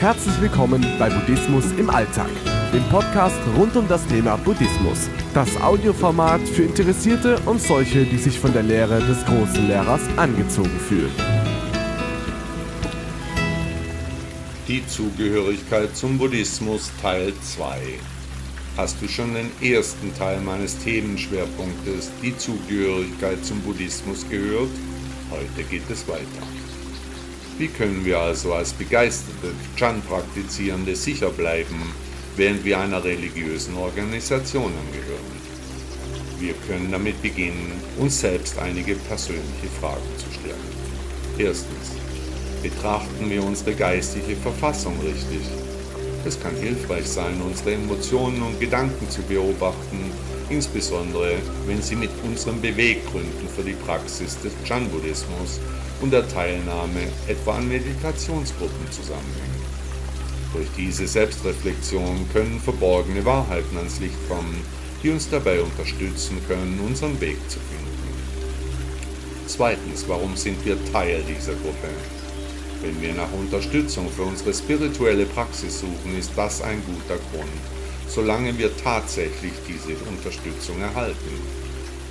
Herzlich willkommen bei Buddhismus im Alltag, dem Podcast rund um das Thema Buddhismus. Das Audioformat für Interessierte und solche, die sich von der Lehre des großen Lehrers angezogen fühlen. Die Zugehörigkeit zum Buddhismus Teil 2. Hast du schon den ersten Teil meines Themenschwerpunktes, die Zugehörigkeit zum Buddhismus, gehört? Heute geht es weiter. Wie können wir also als begeisterte Chan-Praktizierende sicher bleiben, während wir einer religiösen Organisation angehören? Wir können damit beginnen, uns selbst einige persönliche Fragen zu stellen. Erstens, betrachten wir unsere geistige Verfassung richtig? Es kann hilfreich sein, unsere Emotionen und Gedanken zu beobachten, insbesondere wenn sie mit unseren Beweggründen für die Praxis des Chan-Buddhismus und der Teilnahme etwa an Meditationsgruppen zusammenhängen. Durch diese Selbstreflexion können verborgene Wahrheiten ans Licht kommen, die uns dabei unterstützen können, unseren Weg zu finden. Zweitens, warum sind wir Teil dieser Gruppe? Wenn wir nach Unterstützung für unsere spirituelle Praxis suchen, ist das ein guter Grund, solange wir tatsächlich diese Unterstützung erhalten.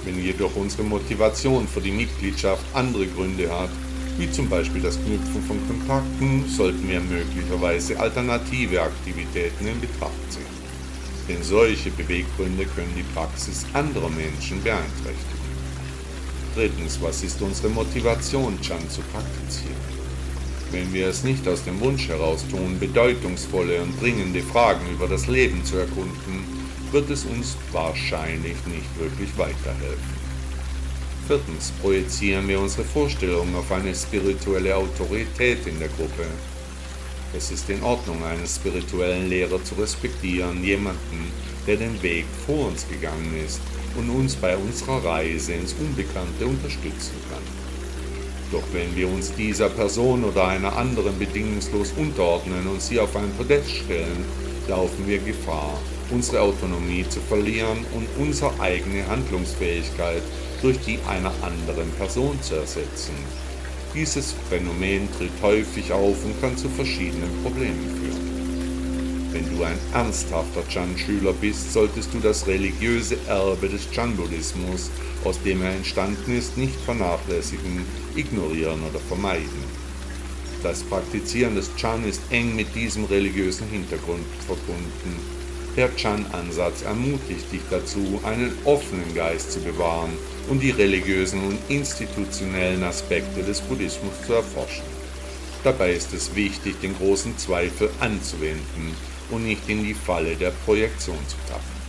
Wenn jedoch unsere Motivation für die Mitgliedschaft andere Gründe hat, wie zum Beispiel das Knüpfen von Kontakten, sollten wir möglicherweise alternative Aktivitäten in Betracht ziehen. Denn solche Beweggründe können die Praxis anderer Menschen beeinträchtigen. Drittens, was ist unsere Motivation, Chan zu praktizieren? Wenn wir es nicht aus dem Wunsch heraus tun, bedeutungsvolle und dringende Fragen über das Leben zu erkunden, wird es uns wahrscheinlich nicht wirklich weiterhelfen. Viertens projizieren wir unsere Vorstellungen auf eine spirituelle Autorität in der Gruppe. Es ist in Ordnung, einen spirituellen Lehrer zu respektieren, jemanden, der den Weg vor uns gegangen ist und uns bei unserer Reise ins Unbekannte unterstützen kann. Doch wenn wir uns dieser Person oder einer anderen bedingungslos unterordnen und sie auf ein Podest stellen, laufen wir Gefahr, unsere Autonomie zu verlieren und unsere eigene Handlungsfähigkeit durch die einer anderen Person zu ersetzen. Dieses Phänomen tritt häufig auf und kann zu verschiedenen Problemen führen. Wenn du ein ernsthafter Chan-Schüler bist, solltest du das religiöse Erbe des Chan-Buddhismus, aus dem er entstanden ist, nicht vernachlässigen, ignorieren oder vermeiden. Das Praktizieren des Chan ist eng mit diesem religiösen Hintergrund verbunden der Chan-Ansatz ermutigt dich dazu, einen offenen Geist zu bewahren und die religiösen und institutionellen Aspekte des Buddhismus zu erforschen. Dabei ist es wichtig, den großen Zweifel anzuwenden und nicht in die Falle der Projektion zu tappen.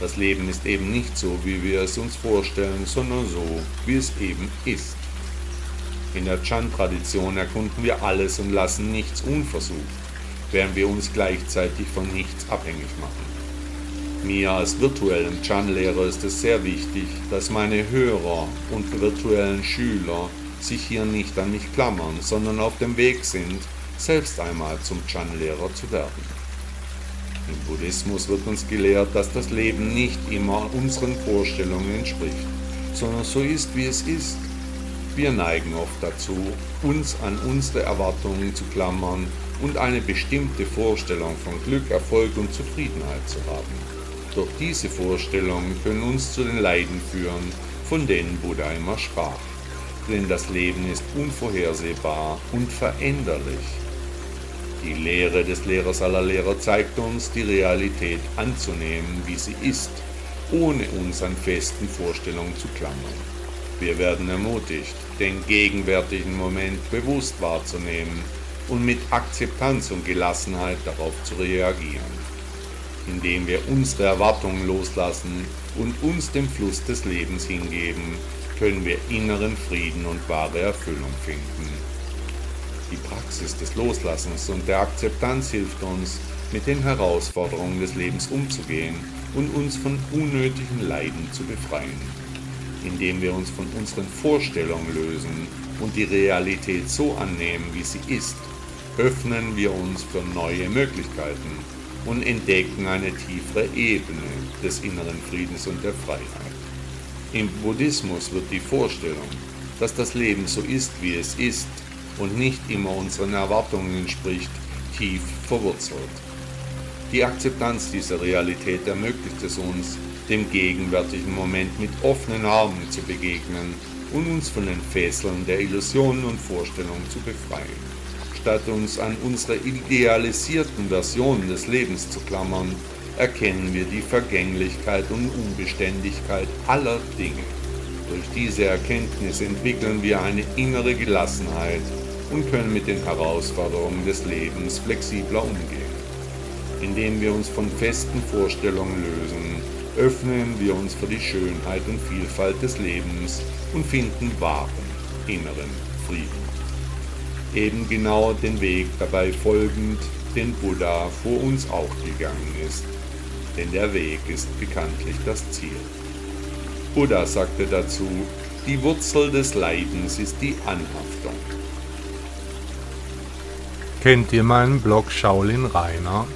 Das Leben ist eben nicht so, wie wir es uns vorstellen, sondern so, wie es eben ist. In der Chan-Tradition erkunden wir alles und lassen nichts unversucht während wir uns gleichzeitig von nichts abhängig machen. Mir als virtuellem Chan-Lehrer ist es sehr wichtig, dass meine Hörer und virtuellen Schüler sich hier nicht an mich klammern, sondern auf dem Weg sind, selbst einmal zum Chan-Lehrer zu werden. Im Buddhismus wird uns gelehrt, dass das Leben nicht immer unseren Vorstellungen entspricht, sondern so ist, wie es ist. Wir neigen oft dazu, uns an unsere Erwartungen zu klammern und eine bestimmte Vorstellung von Glück, Erfolg und Zufriedenheit zu haben. Doch diese Vorstellungen können uns zu den Leiden führen, von denen Buddha immer sprach. Denn das Leben ist unvorhersehbar und veränderlich. Die Lehre des Lehrers aller Lehrer zeigt uns, die Realität anzunehmen, wie sie ist, ohne uns an festen Vorstellungen zu klammern. Wir werden ermutigt, den gegenwärtigen Moment bewusst wahrzunehmen und mit Akzeptanz und Gelassenheit darauf zu reagieren, indem wir unsere Erwartungen loslassen und uns dem Fluss des Lebens hingeben, können wir inneren Frieden und wahre Erfüllung finden. Die Praxis des Loslassens und der Akzeptanz hilft uns, mit den Herausforderungen des Lebens umzugehen und uns von unnötigen Leiden zu befreien, indem wir uns von unseren Vorstellungen lösen und die Realität so annehmen, wie sie ist öffnen wir uns für neue Möglichkeiten und entdecken eine tiefere Ebene des inneren Friedens und der Freiheit. Im Buddhismus wird die Vorstellung, dass das Leben so ist, wie es ist und nicht immer unseren Erwartungen entspricht, tief verwurzelt. Die Akzeptanz dieser Realität ermöglicht es uns, dem gegenwärtigen Moment mit offenen Armen zu begegnen und uns von den Fesseln der Illusionen und Vorstellungen zu befreien. Statt uns an unsere idealisierten Versionen des Lebens zu klammern, erkennen wir die Vergänglichkeit und Unbeständigkeit aller Dinge. Durch diese Erkenntnis entwickeln wir eine innere Gelassenheit und können mit den Herausforderungen des Lebens flexibler umgehen. Indem wir uns von festen Vorstellungen lösen, öffnen wir uns für die Schönheit und Vielfalt des Lebens und finden wahren inneren Frieden. Eben genau den Weg dabei folgend, den Buddha vor uns auch gegangen ist, denn der Weg ist bekanntlich das Ziel. Buddha sagte dazu, die Wurzel des Leidens ist die Anhaftung. Kennt ihr meinen Blog Shaolin Rainer?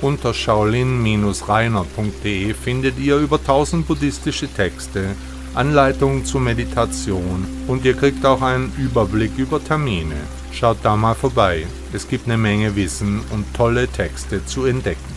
Unter shaolin-rainer.de findet ihr über 1000 buddhistische Texte, Anleitungen zur Meditation und ihr kriegt auch einen Überblick über Termine. Schaut da mal vorbei, es gibt eine Menge Wissen und tolle Texte zu entdecken.